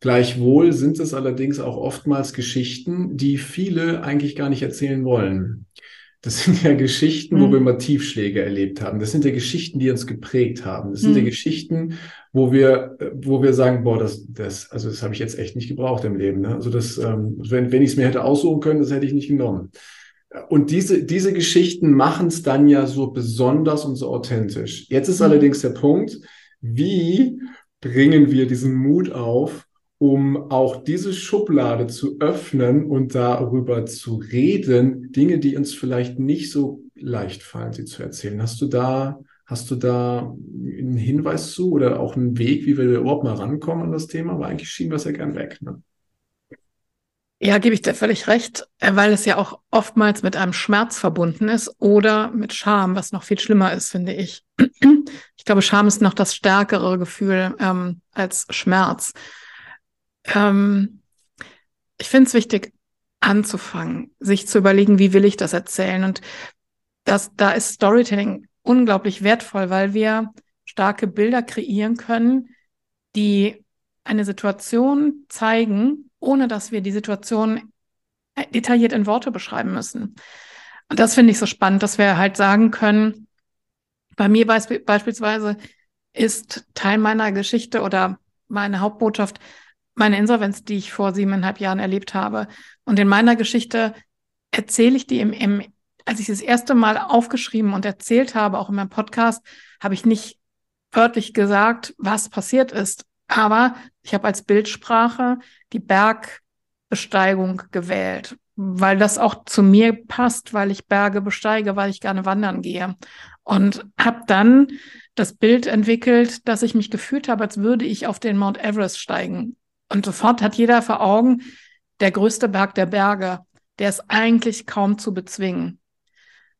Gleichwohl sind es allerdings auch oftmals Geschichten, die viele eigentlich gar nicht erzählen wollen. Das sind ja Geschichten, wo wir mhm. mal Tiefschläge erlebt haben. Das sind ja Geschichten, die uns geprägt haben. Das sind mhm. ja Geschichten, wo wir, wo wir sagen, boah, das, das, also das habe ich jetzt echt nicht gebraucht im Leben. Ne? Also das, ähm, wenn, wenn ich es mir hätte aussuchen können, das hätte ich nicht genommen. Und diese, diese Geschichten machen es dann ja so besonders und so authentisch. Jetzt ist mhm. allerdings der Punkt, wie bringen wir diesen Mut auf, um auch diese Schublade zu öffnen und darüber zu reden, Dinge, die uns vielleicht nicht so leicht fallen, sie zu erzählen. Hast du da, hast du da einen Hinweis zu oder auch einen Weg, wie wir überhaupt mal rankommen an das Thema? Aber eigentlich schieben wir es ja gern weg. Ne? Ja, gebe ich dir völlig recht, äh, weil es ja auch oftmals mit einem Schmerz verbunden ist oder mit Scham, was noch viel schlimmer ist, finde ich. Ich glaube, Scham ist noch das stärkere Gefühl ähm, als Schmerz. Ähm, ich finde es wichtig, anzufangen, sich zu überlegen, wie will ich das erzählen. Und das, da ist Storytelling unglaublich wertvoll, weil wir starke Bilder kreieren können, die eine Situation zeigen, ohne dass wir die Situation detailliert in Worte beschreiben müssen. Und das finde ich so spannend, dass wir halt sagen können, bei mir beisp beispielsweise ist Teil meiner Geschichte oder meine Hauptbotschaft meine Insolvenz, die ich vor siebeneinhalb Jahren erlebt habe. Und in meiner Geschichte erzähle ich die im, im als ich das erste Mal aufgeschrieben und erzählt habe, auch in meinem Podcast, habe ich nicht wörtlich gesagt, was passiert ist. Aber ich habe als Bildsprache die Bergbesteigung gewählt, weil das auch zu mir passt, weil ich Berge besteige, weil ich gerne wandern gehe. Und habe dann das Bild entwickelt, dass ich mich gefühlt habe, als würde ich auf den Mount Everest steigen. Und sofort hat jeder vor Augen, der größte Berg der Berge, der ist eigentlich kaum zu bezwingen.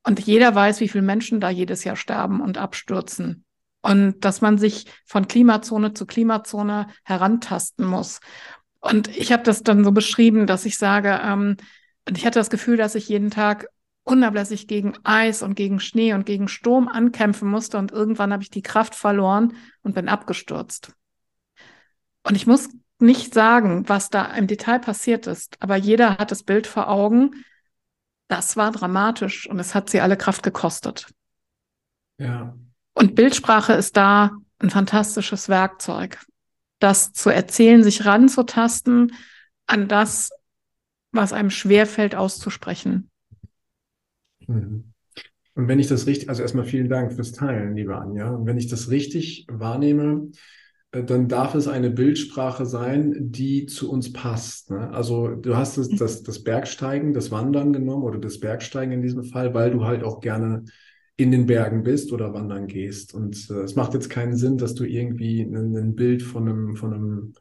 Und jeder weiß, wie viele Menschen da jedes Jahr sterben und abstürzen. Und dass man sich von Klimazone zu Klimazone herantasten muss. Und ich habe das dann so beschrieben, dass ich sage, ähm, ich hatte das Gefühl, dass ich jeden Tag unablässig gegen Eis und gegen Schnee und gegen Sturm ankämpfen musste. Und irgendwann habe ich die Kraft verloren und bin abgestürzt. Und ich muss nicht sagen, was da im Detail passiert ist, aber jeder hat das Bild vor Augen. Das war dramatisch und es hat sie alle Kraft gekostet. Ja. Und Bildsprache ist da ein fantastisches Werkzeug, das zu erzählen, sich ranzutasten an das, was einem schwerfällt auszusprechen. Mhm. Und wenn ich das richtig, also erstmal vielen Dank fürs Teilen, liebe Anja. Und wenn ich das richtig wahrnehme, dann darf es eine Bildsprache sein, die zu uns passt. Ne? Also du hast das, das, das Bergsteigen, das Wandern genommen oder das Bergsteigen in diesem Fall, weil du halt auch gerne in den Bergen bist oder wandern gehst. Und äh, es macht jetzt keinen Sinn, dass du irgendwie ein, ein Bild von einem, von einem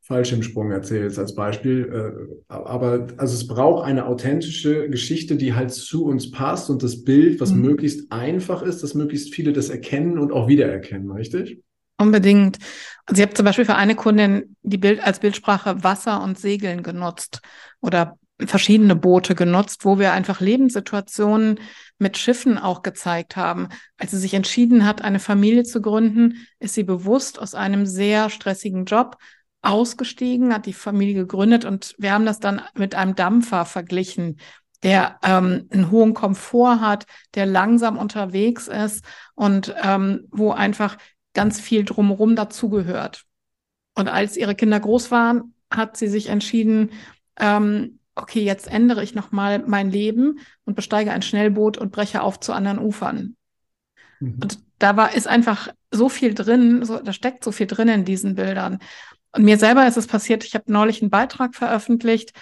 Fallschirmsprung erzählst als Beispiel. Äh, aber also es braucht eine authentische Geschichte, die halt zu uns passt und das Bild, was mhm. möglichst einfach ist, dass möglichst viele das erkennen und auch wiedererkennen, richtig? Unbedingt. Also ich habe zum Beispiel für eine Kundin die Bild als Bildsprache Wasser und Segeln genutzt oder verschiedene Boote genutzt, wo wir einfach Lebenssituationen mit Schiffen auch gezeigt haben. Als sie sich entschieden hat, eine Familie zu gründen, ist sie bewusst aus einem sehr stressigen Job ausgestiegen, hat die Familie gegründet und wir haben das dann mit einem Dampfer verglichen, der ähm, einen hohen Komfort hat, der langsam unterwegs ist und ähm, wo einfach ganz viel drumherum dazugehört. Und als ihre Kinder groß waren, hat sie sich entschieden, ähm, okay, jetzt ändere ich nochmal mein Leben und besteige ein Schnellboot und breche auf zu anderen Ufern. Mhm. Und da war, ist einfach so viel drin, so, da steckt so viel drin in diesen Bildern. Und mir selber ist es passiert, ich habe neulich einen Beitrag veröffentlicht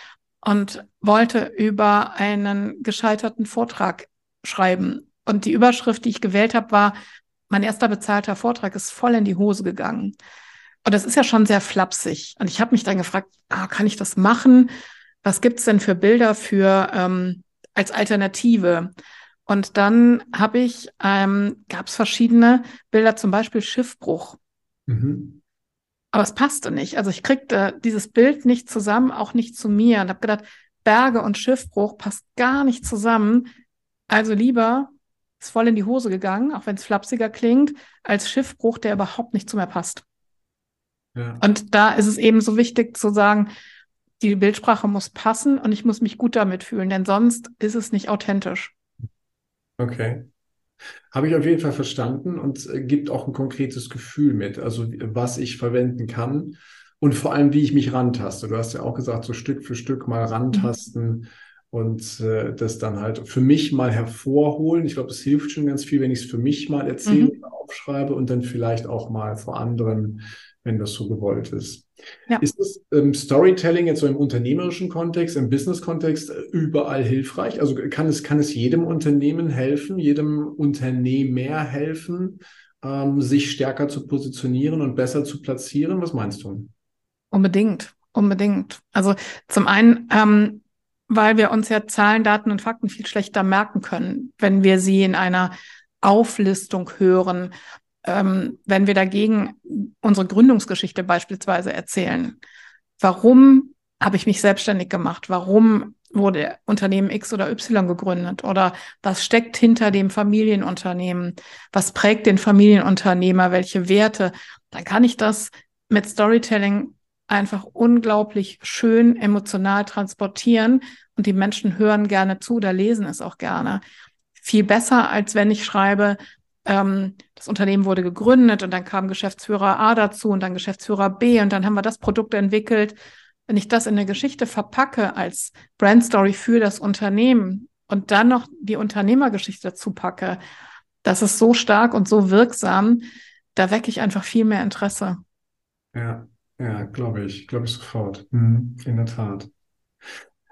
und wollte über einen gescheiterten Vortrag schreiben. Und die Überschrift, die ich gewählt habe, war mein erster bezahlter Vortrag ist voll in die Hose gegangen. Und das ist ja schon sehr flapsig. Und ich habe mich dann gefragt, ah, kann ich das machen? Was gibt's denn für Bilder für ähm, als Alternative? Und dann habe ich, ähm, gab es verschiedene Bilder, zum Beispiel Schiffbruch. Mhm. Aber es passte nicht. Also ich kriegte dieses Bild nicht zusammen, auch nicht zu mir. Und habe gedacht, Berge und Schiffbruch passt gar nicht zusammen. Also lieber ist voll in die Hose gegangen, auch wenn es flapsiger klingt, als Schiffbruch, der überhaupt nicht zu mir passt. Ja. Und da ist es eben so wichtig zu sagen, die Bildsprache muss passen und ich muss mich gut damit fühlen, denn sonst ist es nicht authentisch. Okay. Habe ich auf jeden Fall verstanden und äh, gibt auch ein konkretes Gefühl mit, also was ich verwenden kann und vor allem, wie ich mich rantaste. Du hast ja auch gesagt, so Stück für Stück mal rantasten mhm. Und äh, das dann halt für mich mal hervorholen. Ich glaube, es hilft schon ganz viel, wenn ich es für mich mal erzähle mhm. aufschreibe und dann vielleicht auch mal vor anderen, wenn das so gewollt ist. Ja. Ist das ähm, Storytelling jetzt so im unternehmerischen Kontext, im Business-Kontext äh, überall hilfreich? Also kann es, kann es jedem Unternehmen helfen, jedem Unternehmer helfen, ähm, sich stärker zu positionieren und besser zu platzieren? Was meinst du? Unbedingt, unbedingt. Also zum einen, ähm, weil wir uns ja Zahlen, Daten und Fakten viel schlechter merken können, wenn wir sie in einer Auflistung hören ähm, wenn wir dagegen unsere Gründungsgeschichte beispielsweise erzählen. Warum habe ich mich selbstständig gemacht? Warum wurde Unternehmen X oder Y gegründet? Oder was steckt hinter dem Familienunternehmen? Was prägt den Familienunternehmer? Welche Werte? Dann kann ich das mit Storytelling einfach unglaublich schön emotional transportieren und die Menschen hören gerne zu oder lesen es auch gerne. Viel besser, als wenn ich schreibe, ähm, das Unternehmen wurde gegründet und dann kam Geschäftsführer A dazu und dann Geschäftsführer B und dann haben wir das Produkt entwickelt. Wenn ich das in eine Geschichte verpacke als Brandstory für das Unternehmen und dann noch die Unternehmergeschichte dazu packe, das ist so stark und so wirksam, da wecke ich einfach viel mehr Interesse. Ja, ja, glaube ich, glaube ich sofort. Mhm, in der Tat.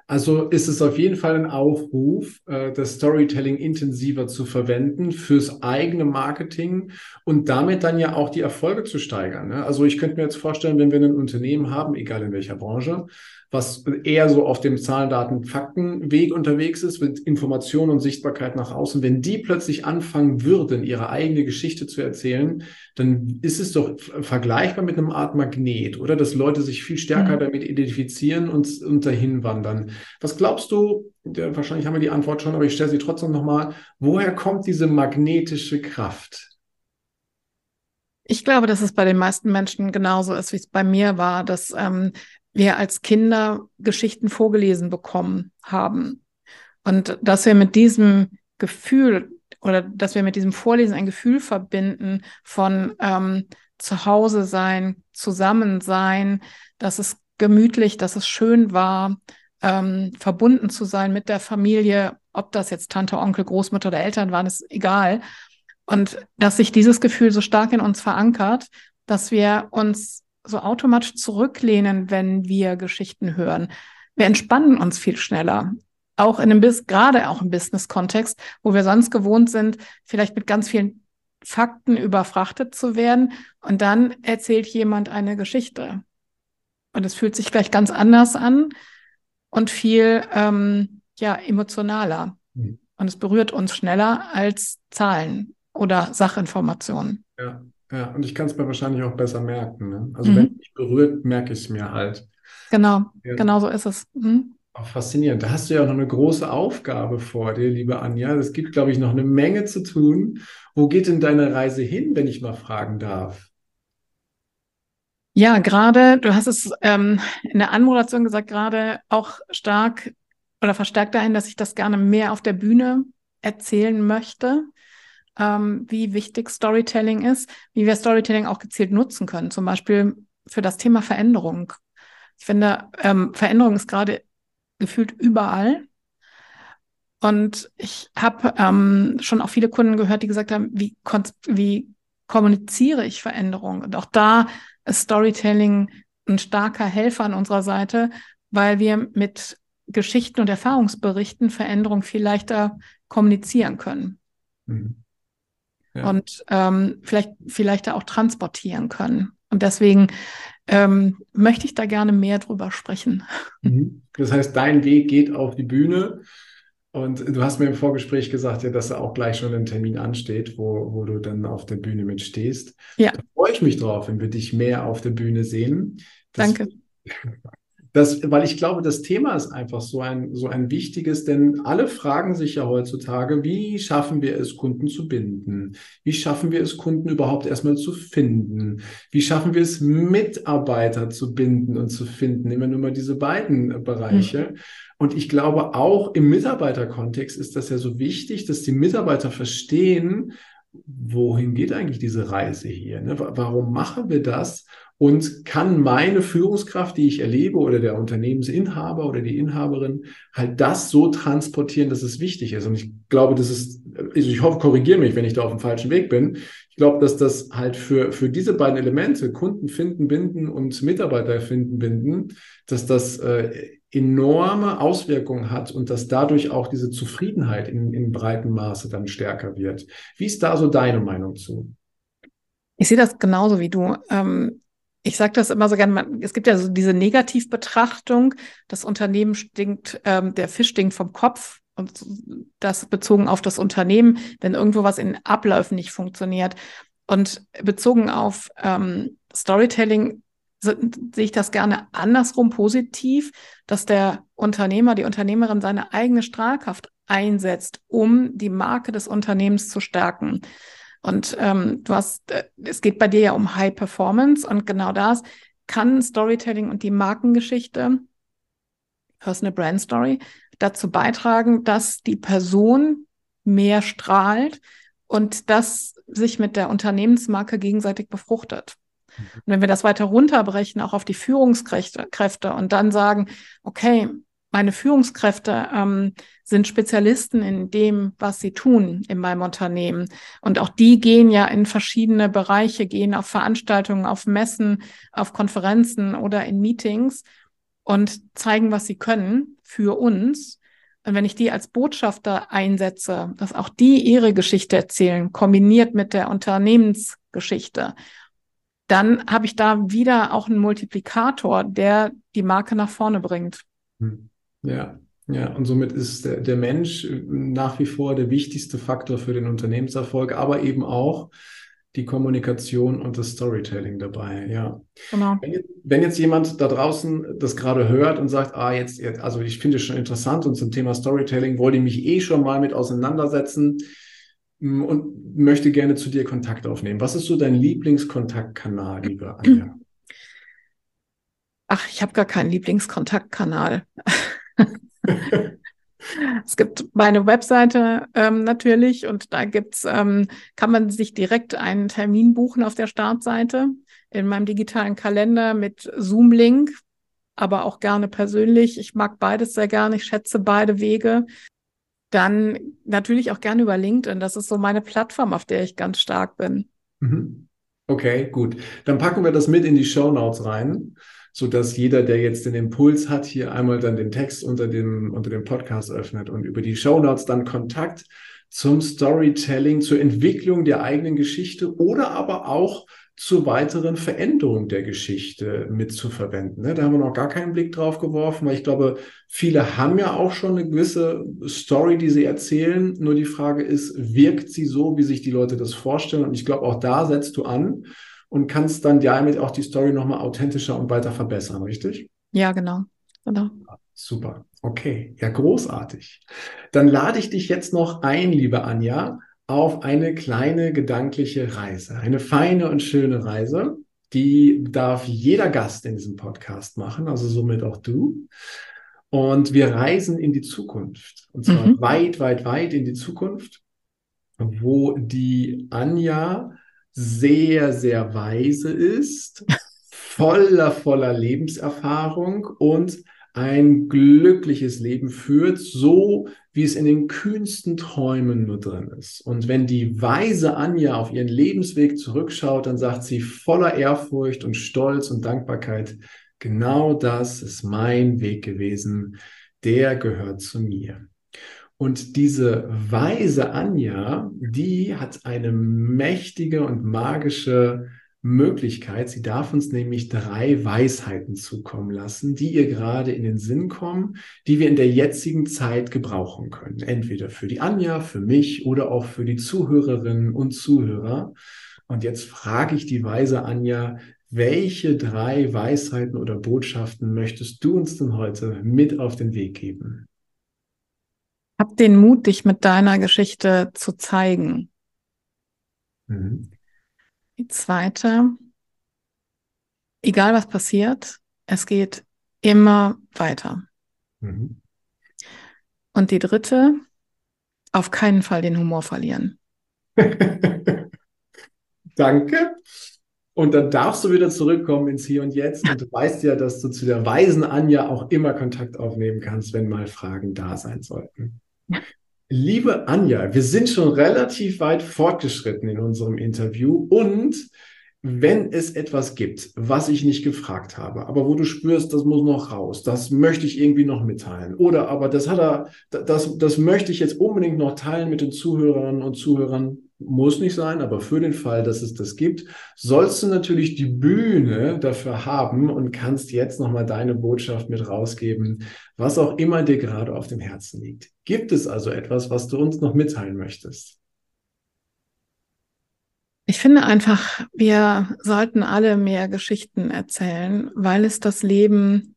Also ist es auf jeden Fall ein Aufruf, äh, das Storytelling intensiver zu verwenden fürs eigene Marketing und damit dann ja auch die Erfolge zu steigern. Ne? Also ich könnte mir jetzt vorstellen, wenn wir ein Unternehmen haben, egal in welcher Branche, was eher so auf dem Zahlen, Daten, Fakten Weg unterwegs ist, mit Information und Sichtbarkeit nach außen, wenn die plötzlich anfangen würden, ihre eigene Geschichte zu erzählen, dann ist es doch vergleichbar mit einem Art Magnet, oder? Dass Leute sich viel stärker mhm. damit identifizieren und, und dahin wandern. Was glaubst du, wahrscheinlich haben wir die Antwort schon, aber ich stelle sie trotzdem nochmal, woher kommt diese magnetische Kraft? Ich glaube, dass es bei den meisten Menschen genauso ist, wie es bei mir war, dass ähm, wir als Kinder Geschichten vorgelesen bekommen haben. Und dass wir mit diesem Gefühl oder dass wir mit diesem Vorlesen ein Gefühl verbinden von ähm, Zuhause sein, zusammen sein, dass es gemütlich, dass es schön war, ähm, verbunden zu sein mit der Familie, ob das jetzt Tante, Onkel, Großmutter oder Eltern waren, ist egal. Und dass sich dieses Gefühl so stark in uns verankert, dass wir uns so automatisch zurücklehnen, wenn wir Geschichten hören. Wir entspannen uns viel schneller. Auch in einem Bis gerade auch im Business-Kontext, wo wir sonst gewohnt sind, vielleicht mit ganz vielen Fakten überfrachtet zu werden. Und dann erzählt jemand eine Geschichte. Und es fühlt sich gleich ganz anders an und viel ähm, ja, emotionaler. Mhm. Und es berührt uns schneller als Zahlen oder Sachinformationen. Ja. Ja, und ich kann es mir wahrscheinlich auch besser merken. Ne? Also mhm. wenn mich berührt, merke ich es mir halt. Genau, ja. genau so ist es. Mhm. Auch faszinierend. Da hast du ja auch noch eine große Aufgabe vor dir, liebe Anja. Es gibt, glaube ich, noch eine Menge zu tun. Wo geht denn deine Reise hin, wenn ich mal fragen darf? Ja, gerade, du hast es ähm, in der Anmoderation gesagt, gerade auch stark oder verstärkt dahin, dass ich das gerne mehr auf der Bühne erzählen möchte ähm, wie wichtig Storytelling ist, wie wir Storytelling auch gezielt nutzen können, zum Beispiel für das Thema Veränderung. Ich finde, ähm, Veränderung ist gerade gefühlt überall. Und ich habe ähm, schon auch viele Kunden gehört, die gesagt haben, wie, wie kommuniziere ich Veränderung? Und auch da ist Storytelling ein starker Helfer an unserer Seite, weil wir mit Geschichten und Erfahrungsberichten Veränderung viel leichter kommunizieren können. Mhm ja. und ähm, vielleicht, vielleicht auch transportieren können. Und deswegen ähm, möchte ich da gerne mehr drüber sprechen. Mhm. Das heißt, dein Weg geht auf die Bühne. Und du hast mir im Vorgespräch gesagt, ja, dass da auch gleich schon ein Termin ansteht, wo, wo du dann auf der Bühne mitstehst. Ja. Da freue ich mich drauf, wenn wir dich mehr auf der Bühne sehen. Das, Danke. Das, weil ich glaube, das Thema ist einfach so ein, so ein wichtiges, denn alle fragen sich ja heutzutage, wie schaffen wir es, Kunden zu binden? Wie schaffen wir es, Kunden überhaupt erstmal zu finden? Wie schaffen wir es, Mitarbeiter zu binden und zu finden? Immer nur mal diese beiden Bereiche. Mhm. Und ich glaube, auch im Mitarbeiterkontext ist das ja so wichtig, dass die Mitarbeiter verstehen, wohin geht eigentlich diese Reise hier? Ne? Warum machen wir das? Und kann meine Führungskraft, die ich erlebe, oder der Unternehmensinhaber oder die Inhaberin, halt das so transportieren, dass es wichtig ist. Und ich glaube, das ist, also ich hoffe, korrigiere mich, wenn ich da auf dem falschen Weg bin. Ich glaube, dass das halt für, für diese beiden Elemente, Kunden finden, binden und Mitarbeiter finden, binden, dass das äh, enorme Auswirkungen hat und dass dadurch auch diese Zufriedenheit in, in breitem Maße dann stärker wird. Wie ist da so deine Meinung zu? Ich sehe das genauso wie du. Ähm, ich sage das immer so gerne, man, es gibt ja so diese Negativbetrachtung, das Unternehmen stinkt, ähm, der Fisch stinkt vom Kopf und das bezogen auf das Unternehmen, wenn irgendwo was in Abläufen nicht funktioniert. Und bezogen auf ähm, Storytelling sehe ich das gerne andersrum positiv, dass der Unternehmer, die Unternehmerin seine eigene Strahlkraft einsetzt, um die Marke des Unternehmens zu stärken. Und ähm, du hast, äh, es geht bei dir ja um High Performance und genau das kann Storytelling und die Markengeschichte, Personal Brand Story, dazu beitragen, dass die Person mehr strahlt und das sich mit der Unternehmensmarke gegenseitig befruchtet. Mhm. Und wenn wir das weiter runterbrechen, auch auf die Führungskräfte und dann sagen, okay, meine Führungskräfte ähm, sind Spezialisten in dem, was sie tun in meinem Unternehmen. Und auch die gehen ja in verschiedene Bereiche, gehen auf Veranstaltungen, auf Messen, auf Konferenzen oder in Meetings und zeigen, was sie können für uns. Und wenn ich die als Botschafter einsetze, dass auch die ihre Geschichte erzählen, kombiniert mit der Unternehmensgeschichte, dann habe ich da wieder auch einen Multiplikator, der die Marke nach vorne bringt. Hm. Ja, ja, und somit ist der, der Mensch nach wie vor der wichtigste Faktor für den Unternehmenserfolg, aber eben auch die Kommunikation und das Storytelling dabei, ja. Genau. Wenn jetzt, wenn jetzt jemand da draußen das gerade hört und sagt, ah, jetzt, also ich finde es schon interessant und zum Thema Storytelling wollte ich mich eh schon mal mit auseinandersetzen mm, und möchte gerne zu dir Kontakt aufnehmen. Was ist so dein Lieblingskontaktkanal, liebe Anja? Ach, ich habe gar keinen Lieblingskontaktkanal. Es gibt meine Webseite ähm, natürlich und da gibt's, ähm, kann man sich direkt einen Termin buchen auf der Startseite in meinem digitalen Kalender mit Zoom-Link, aber auch gerne persönlich. Ich mag beides sehr gerne, ich schätze beide Wege. Dann natürlich auch gerne über LinkedIn. Das ist so meine Plattform, auf der ich ganz stark bin. Mhm. Okay, gut. Dann packen wir das mit in die Show Notes rein so dass jeder, der jetzt den Impuls hat, hier einmal dann den Text unter dem, unter dem Podcast öffnet und über die Show Notes dann Kontakt zum Storytelling, zur Entwicklung der eigenen Geschichte oder aber auch zur weiteren Veränderung der Geschichte mitzuverwenden. Ne? Da haben wir noch gar keinen Blick drauf geworfen, weil ich glaube, viele haben ja auch schon eine gewisse Story, die sie erzählen. Nur die Frage ist, wirkt sie so, wie sich die Leute das vorstellen? Und ich glaube, auch da setzt du an und kannst dann damit auch die Story nochmal authentischer und weiter verbessern, richtig? Ja, genau. genau. Super. Okay, ja, großartig. Dann lade ich dich jetzt noch ein, liebe Anja, auf eine kleine gedankliche Reise. Eine feine und schöne Reise. Die darf jeder Gast in diesem Podcast machen, also somit auch du. Und wir reisen in die Zukunft. Und zwar mhm. weit, weit, weit in die Zukunft, wo die Anja sehr, sehr weise ist, voller, voller Lebenserfahrung und ein glückliches Leben führt, so wie es in den kühnsten Träumen nur drin ist. Und wenn die weise Anja auf ihren Lebensweg zurückschaut, dann sagt sie voller Ehrfurcht und Stolz und Dankbarkeit, genau das ist mein Weg gewesen, der gehört zu mir. Und diese weise Anja, die hat eine mächtige und magische Möglichkeit. Sie darf uns nämlich drei Weisheiten zukommen lassen, die ihr gerade in den Sinn kommen, die wir in der jetzigen Zeit gebrauchen können. Entweder für die Anja, für mich oder auch für die Zuhörerinnen und Zuhörer. Und jetzt frage ich die weise Anja, welche drei Weisheiten oder Botschaften möchtest du uns denn heute mit auf den Weg geben? Hab den Mut, dich mit deiner Geschichte zu zeigen. Mhm. Die zweite, egal was passiert, es geht immer weiter. Mhm. Und die dritte, auf keinen Fall den Humor verlieren. Danke. Und dann darfst du wieder zurückkommen ins Hier und Jetzt. Und du weißt ja, dass du zu der weisen Anja auch immer Kontakt aufnehmen kannst, wenn mal Fragen da sein sollten. Liebe Anja, wir sind schon relativ weit fortgeschritten in unserem Interview und wenn es etwas gibt, was ich nicht gefragt habe, aber wo du spürst, das muss noch raus, das möchte ich irgendwie noch mitteilen. Oder aber das hat er, das, das möchte ich jetzt unbedingt noch teilen mit den Zuhörerinnen und Zuhörern. Muss nicht sein, aber für den Fall, dass es das gibt, sollst du natürlich die Bühne dafür haben und kannst jetzt nochmal deine Botschaft mit rausgeben, was auch immer dir gerade auf dem Herzen liegt. Gibt es also etwas, was du uns noch mitteilen möchtest? Ich finde einfach, wir sollten alle mehr Geschichten erzählen, weil es das Leben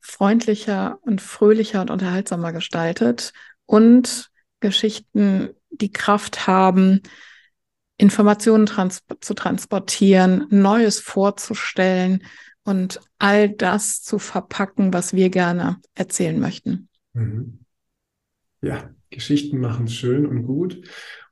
freundlicher und fröhlicher und unterhaltsamer gestaltet und Geschichten die Kraft haben, Informationen trans zu transportieren, Neues vorzustellen und all das zu verpacken, was wir gerne erzählen möchten. Mhm. Ja, Geschichten machen schön und gut.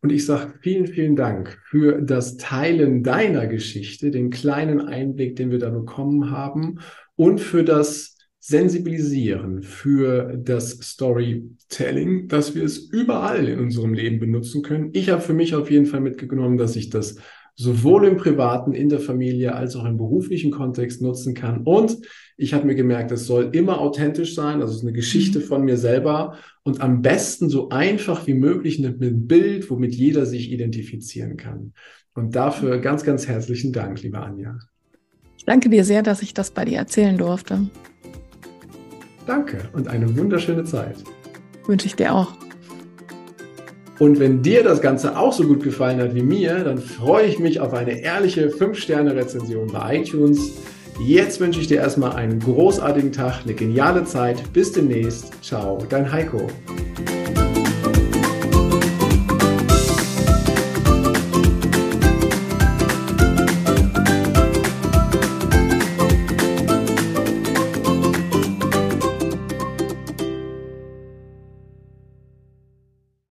Und ich sage vielen, vielen Dank für das Teilen deiner Geschichte, den kleinen Einblick, den wir da bekommen haben und für das Sensibilisieren, für das Storytelling, dass wir es überall in unserem Leben benutzen können. Ich habe für mich auf jeden Fall mitgenommen, dass ich das sowohl im privaten, in der Familie als auch im beruflichen Kontext nutzen kann. Und ich habe mir gemerkt, es soll immer authentisch sein, also es ist eine Geschichte mhm. von mir selber und am besten so einfach wie möglich mit einem Bild, womit jeder sich identifizieren kann. Und dafür ganz, ganz herzlichen Dank, liebe Anja. Ich danke dir sehr, dass ich das bei dir erzählen durfte. Danke und eine wunderschöne Zeit. Wünsche ich dir auch. Und wenn dir das Ganze auch so gut gefallen hat wie mir, dann freue ich mich auf eine ehrliche 5-Sterne-Rezension bei iTunes. Jetzt wünsche ich dir erstmal einen großartigen Tag, eine geniale Zeit. Bis demnächst. Ciao, dein Heiko.